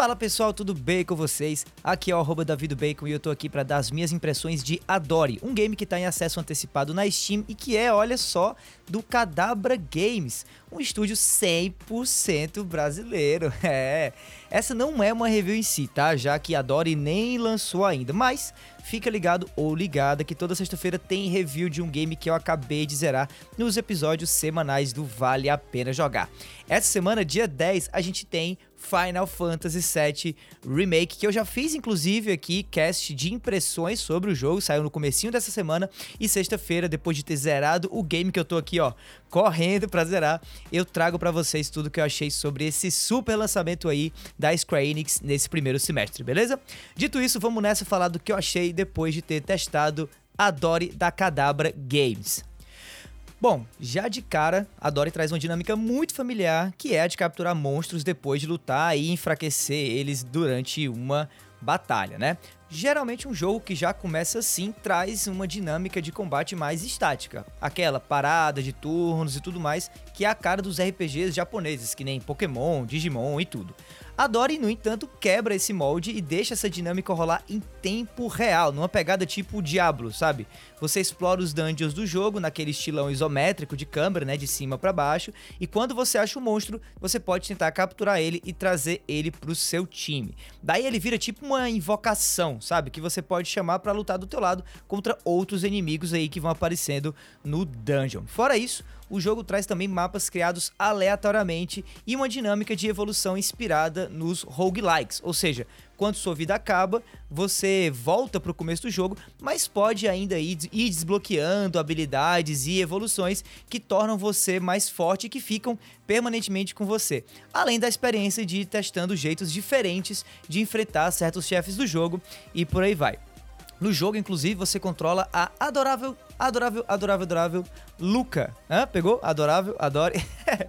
Fala pessoal, tudo bem com vocês? Aqui é o arroba Bacon e eu tô aqui para dar as minhas impressões de Adore, um game que tá em acesso antecipado na Steam e que é, olha só, do Cadabra Games, um estúdio 100% brasileiro. É, essa não é uma review em si, tá? Já que Adore nem lançou ainda, mas fica ligado ou ligada que toda sexta-feira tem review de um game que eu acabei de zerar nos episódios semanais do Vale a Pena Jogar. Essa semana, dia 10, a gente tem Final Fantasy VII Remake, que eu já fiz inclusive aqui cast de impressões sobre o jogo, saiu no comecinho dessa semana e sexta-feira, depois de ter zerado o game que eu tô aqui, ó, correndo para zerar, eu trago para vocês tudo que eu achei sobre esse super lançamento aí da Square Enix nesse primeiro semestre, beleza? Dito isso, vamos nessa falar do que eu achei depois de ter testado Adore da Cadabra Games. Bom, já de cara, a Dory traz uma dinâmica muito familiar, que é a de capturar monstros depois de lutar e enfraquecer eles durante uma batalha, né? Geralmente um jogo que já começa assim traz uma dinâmica de combate mais estática, aquela parada de turnos e tudo mais, que é a cara dos RPGs japoneses, que nem Pokémon, Digimon e tudo. A Dory, no entanto, quebra esse molde e deixa essa dinâmica rolar em tempo real, numa pegada tipo Diablo, sabe? Você explora os dungeons do jogo naquele estilão isométrico de câmera, né, de cima para baixo, e quando você acha um monstro, você pode tentar capturar ele e trazer ele pro seu time. Daí ele vira tipo uma invocação, sabe? Que você pode chamar para lutar do teu lado contra outros inimigos aí que vão aparecendo no dungeon. Fora isso, o jogo traz também mapas criados aleatoriamente e uma dinâmica de evolução inspirada nos roguelikes, ou seja, quando sua vida acaba, você volta para o começo do jogo, mas pode ainda ir, desbloqueando habilidades e evoluções que tornam você mais forte e que ficam permanentemente com você. Além da experiência de ir testando jeitos diferentes de enfrentar certos chefes do jogo e por aí vai. No jogo, inclusive, você controla a adorável, adorável, adorável, adorável Luca. Hã? Pegou? Adorável, adore.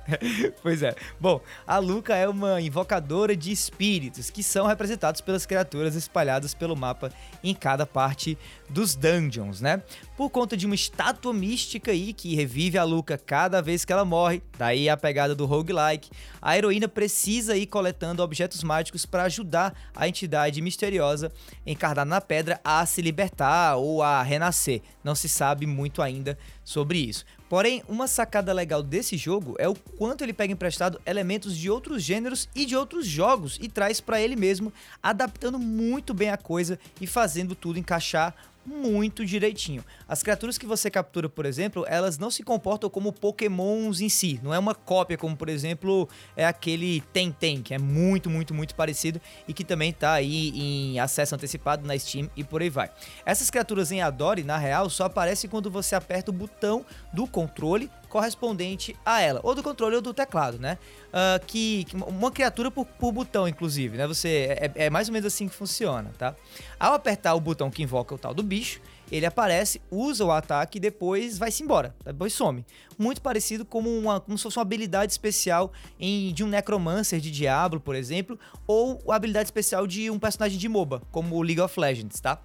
pois é. Bom, a Luca é uma invocadora de espíritos que são representados pelas criaturas espalhadas pelo mapa em cada parte dos dungeons, né? Por conta de uma estátua mística aí que revive a Luca cada vez que ela morre, daí a pegada do roguelike, a heroína precisa ir coletando objetos mágicos para ajudar a entidade misteriosa encarnada na pedra a se libertar ou a renascer. Não se sabe muito ainda sobre isso. Porém, uma sacada legal desse jogo é o quanto ele pega emprestado elementos de outros gêneros e de outros jogos e traz para ele mesmo, adaptando muito bem a coisa e fazendo tudo encaixar muito direitinho. As criaturas que você captura, por exemplo, elas não se comportam como pokémons em si. Não é uma cópia, como por exemplo é aquele Tenten, que é muito, muito, muito parecido e que também está aí em acesso antecipado na Steam e por aí vai. Essas criaturas em Adore, na real, só aparecem quando você aperta o botão do controle correspondente a ela, ou do controle ou do teclado, né? Uh, que, que, uma criatura por, por, botão, inclusive, né? Você é, é, mais ou menos assim que funciona, tá? Ao apertar o botão que invoca o tal do bicho, ele aparece, usa o ataque e depois vai-se embora, depois some. Muito parecido como, uma, como se fosse uma habilidade especial em, de um Necromancer de Diablo, por exemplo, ou a habilidade especial de um personagem de MOBA, como o League of Legends, tá?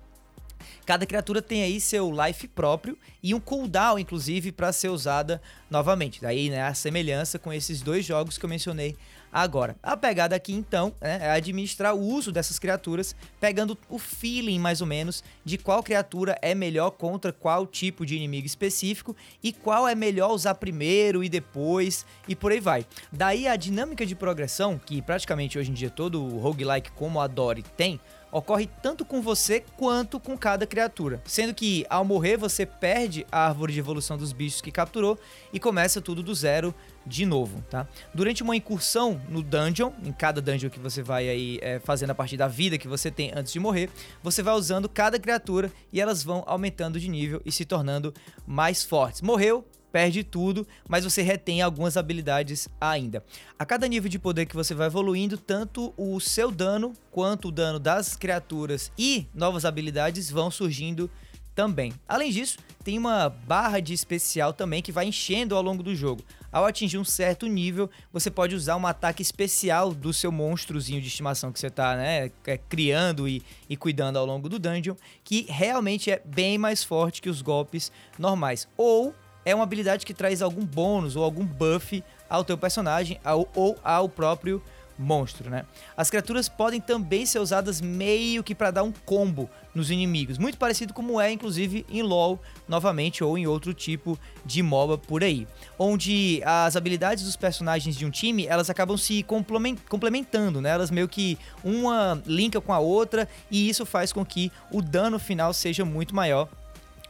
Cada criatura tem aí seu life próprio e um cooldown, inclusive, para ser usada novamente. Daí, né, a semelhança com esses dois jogos que eu mencionei agora. A pegada aqui, então, né, é administrar o uso dessas criaturas, pegando o feeling, mais ou menos, de qual criatura é melhor contra qual tipo de inimigo específico e qual é melhor usar primeiro e depois e por aí vai. Daí a dinâmica de progressão, que praticamente hoje em dia todo roguelike como a Dory tem, ocorre tanto com você quanto com cada criatura. Sendo que ao morrer você perde a árvore de evolução dos bichos que capturou e começa tudo do zero de novo, tá? Durante uma incursão no dungeon, em cada dungeon que você vai aí é, fazendo a partir da vida que você tem antes de morrer, você vai usando cada criatura e elas vão aumentando de nível e se tornando mais fortes. Morreu, perde tudo, mas você retém algumas habilidades ainda. A cada nível de poder que você vai evoluindo, tanto o seu dano quanto o dano das criaturas e novas habilidades vão surgindo também. Além disso, tem uma barra de especial também que vai enchendo ao longo do jogo. Ao atingir um certo nível, você pode usar um ataque especial do seu monstrozinho de estimação que você está né, é, criando e, e cuidando ao longo do dungeon, que realmente é bem mais forte que os golpes normais. Ou é uma habilidade que traz algum bônus ou algum buff ao teu personagem ao, ou ao próprio monstro, né? As criaturas podem também ser usadas meio que para dar um combo nos inimigos, muito parecido como é inclusive em LoL, novamente ou em outro tipo de MOBA por aí, onde as habilidades dos personagens de um time, elas acabam se complementando, né? Elas meio que uma linka com a outra e isso faz com que o dano final seja muito maior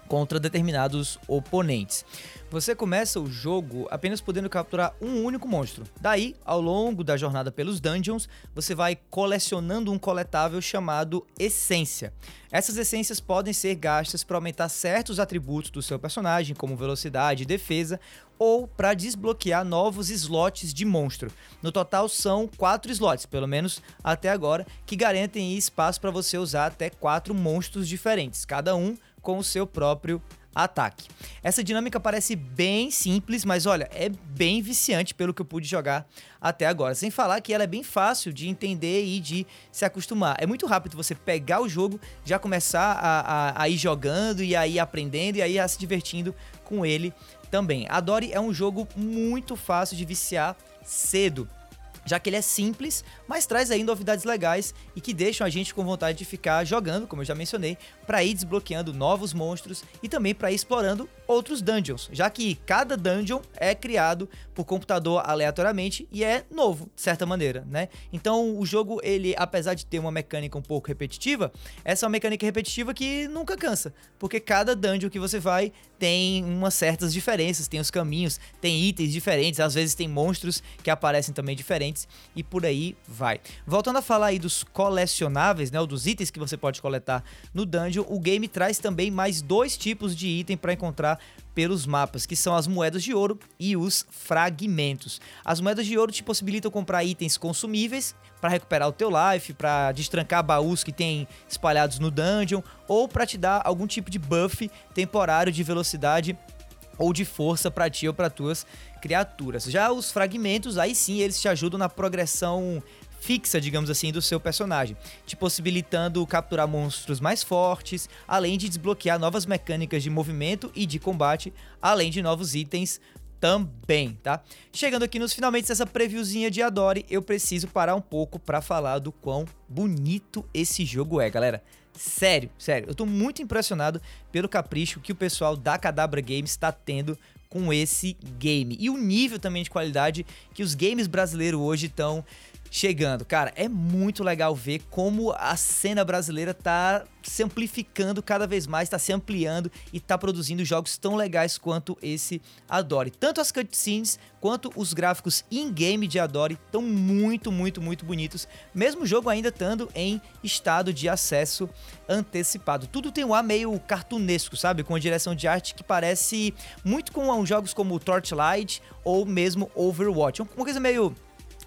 contra determinados oponentes. Você começa o jogo apenas podendo capturar um único monstro. Daí, ao longo da jornada pelos dungeons, você vai colecionando um coletável chamado Essência. Essas essências podem ser gastas para aumentar certos atributos do seu personagem, como velocidade e defesa, ou para desbloquear novos slots de monstro. No total são quatro slots, pelo menos até agora, que garantem espaço para você usar até quatro monstros diferentes, cada um com o seu próprio ataque. Essa dinâmica parece bem simples, mas olha, é bem viciante pelo que eu pude jogar até agora. Sem falar que ela é bem fácil de entender e de se acostumar. É muito rápido você pegar o jogo, já começar a, a, a ir jogando e aí aprendendo e aí a se divertindo com ele também. A Dory é um jogo muito fácil de viciar cedo já que ele é simples, mas traz aí novidades legais e que deixam a gente com vontade de ficar jogando, como eu já mencionei, para ir desbloqueando novos monstros e também para ir explorando outros dungeons, já que cada dungeon é criado por computador aleatoriamente e é novo, de certa maneira, né? Então o jogo, ele, apesar de ter uma mecânica um pouco repetitiva, essa é uma mecânica repetitiva que nunca cansa, porque cada dungeon que você vai tem umas certas diferenças, tem os caminhos, tem itens diferentes, às vezes tem monstros que aparecem também diferentes e por aí vai. Voltando a falar aí dos colecionáveis, né, ou dos itens que você pode coletar no dungeon, o game traz também mais dois tipos de item para encontrar pelos mapas, que são as moedas de ouro e os fragmentos. As moedas de ouro te possibilitam comprar itens consumíveis para recuperar o teu life, para destrancar baús que tem espalhados no dungeon ou para te dar algum tipo de buff temporário de velocidade ou de força para ti ou para tuas criaturas. Já os fragmentos, aí sim, eles te ajudam na progressão fixa, digamos assim, do seu personagem, te possibilitando capturar monstros mais fortes, além de desbloquear novas mecânicas de movimento e de combate, além de novos itens também, tá? Chegando aqui nos finalmente dessa previewzinha de Adore, eu preciso parar um pouco para falar do quão bonito esse jogo é, galera. Sério, sério, eu tô muito impressionado pelo capricho que o pessoal da Cadabra Games está tendo com esse game. E o nível também de qualidade que os games brasileiros hoje estão chegando. Cara, é muito legal ver como a cena brasileira tá se amplificando cada vez mais, tá se ampliando e tá produzindo jogos tão legais quanto esse Adore. Tanto as cutscenes quanto os gráficos in-game de Adore estão muito, muito, muito bonitos, mesmo o jogo ainda estando em estado de acesso antecipado. Tudo tem um ar meio cartunesco, sabe? Com a direção de arte que parece muito com jogos como Torchlight ou mesmo Overwatch. Uma coisa meio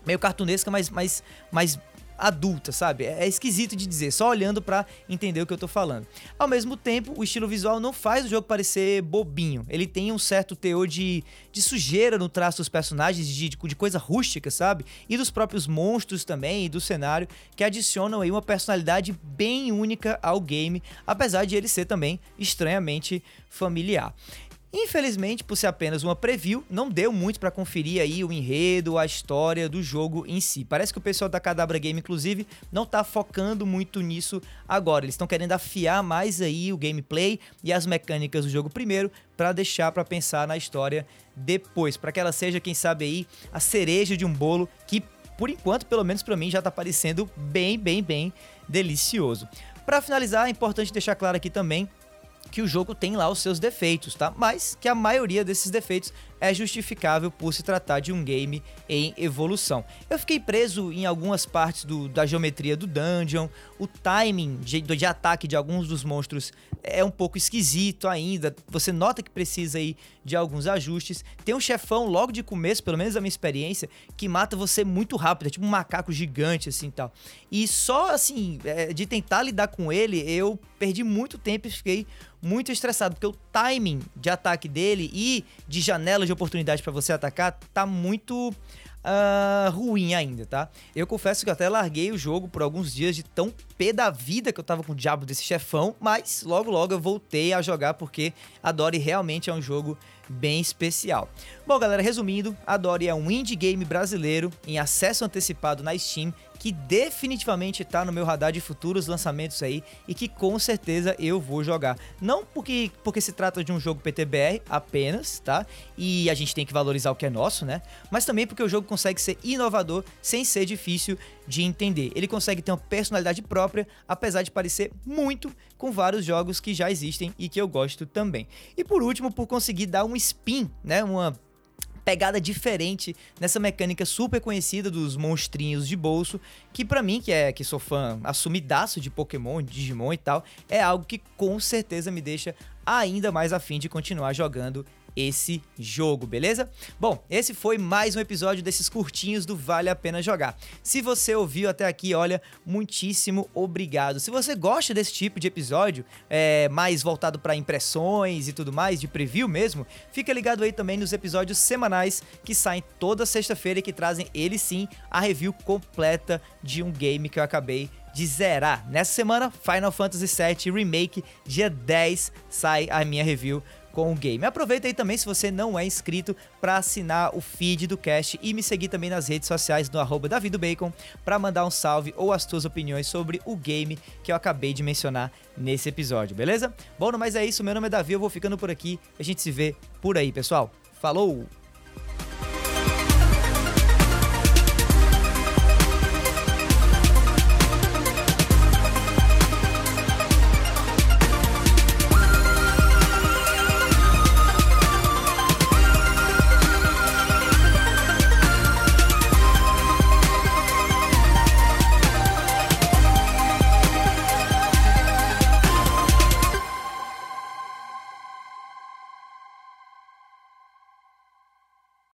meio cartunesca, mas, mas, mas adulta, sabe? É, é esquisito de dizer, só olhando para entender o que eu tô falando. Ao mesmo tempo, o estilo visual não faz o jogo parecer bobinho. Ele tem um certo teor de, de sujeira no traço dos personagens, de, de coisa rústica, sabe? E dos próprios monstros também, e do cenário, que adicionam aí uma personalidade bem única ao game, apesar de ele ser também estranhamente familiar. Infelizmente, por ser apenas uma preview, não deu muito para conferir aí o enredo, a história do jogo em si. Parece que o pessoal da Cadabra Game, inclusive, não tá focando muito nisso agora. Eles estão querendo afiar mais aí o gameplay e as mecânicas do jogo primeiro, para deixar para pensar na história depois, para que ela seja, quem sabe aí, a cereja de um bolo que por enquanto, pelo menos para mim, já tá parecendo bem, bem, bem delicioso. Para finalizar, é importante deixar claro aqui também que o jogo tem lá os seus defeitos, tá? Mas que a maioria desses defeitos é justificável por se tratar de um game em evolução. Eu fiquei preso em algumas partes do, da geometria do dungeon, o timing de, de, ataque de alguns dos monstros é um pouco esquisito ainda, você nota que precisa aí de alguns ajustes. Tem um chefão logo de começo, pelo menos a minha experiência, que mata você muito rápido, é tipo um macaco gigante assim tal. E só assim, é, de tentar lidar com ele, eu perdi muito tempo e fiquei muito estressado, porque o timing de ataque dele e de janelas de oportunidade para você atacar tá muito uh, ruim ainda, tá? Eu confesso que eu até larguei o jogo por alguns dias de tão pé da vida que eu tava com o diabo desse chefão, mas logo logo eu voltei a jogar porque a Dory realmente é um jogo bem especial. Bom, galera, resumindo, a Dory é um indie game brasileiro em acesso antecipado na Steam que definitivamente está no meu radar de futuros lançamentos aí e que com certeza eu vou jogar. Não porque, porque se trata de um jogo PTBR apenas, tá? E a gente tem que valorizar o que é nosso, né? Mas também porque o jogo consegue ser inovador sem ser difícil de entender. Ele consegue ter uma personalidade própria, apesar de parecer muito com vários jogos que já existem e que eu gosto também. E por último, por conseguir dar um spin, né? Uma pegada diferente nessa mecânica super conhecida dos monstrinhos de bolso, que para mim, que é que sou fã assumidaço de Pokémon, Digimon e tal, é algo que com certeza me deixa ainda mais afim de continuar jogando esse jogo, beleza? Bom, esse foi mais um episódio desses curtinhos do Vale a Pena Jogar. Se você ouviu até aqui, olha, muitíssimo obrigado. Se você gosta desse tipo de episódio, é, mais voltado para impressões e tudo mais, de preview mesmo, fica ligado aí também nos episódios semanais que saem toda sexta-feira e que trazem, ele sim, a review completa de um game que eu acabei de zerar. Nessa semana, Final Fantasy VII Remake, dia 10, sai a minha review com o game. Aproveita aí também se você não é inscrito para assinar o feed do cast e me seguir também nas redes sociais no arroba Bacon para mandar um salve ou as tuas opiniões sobre o game que eu acabei de mencionar nesse episódio, beleza? Bom, mas é isso, meu nome é Davi, eu vou ficando por aqui, a gente se vê por aí, pessoal. Falou!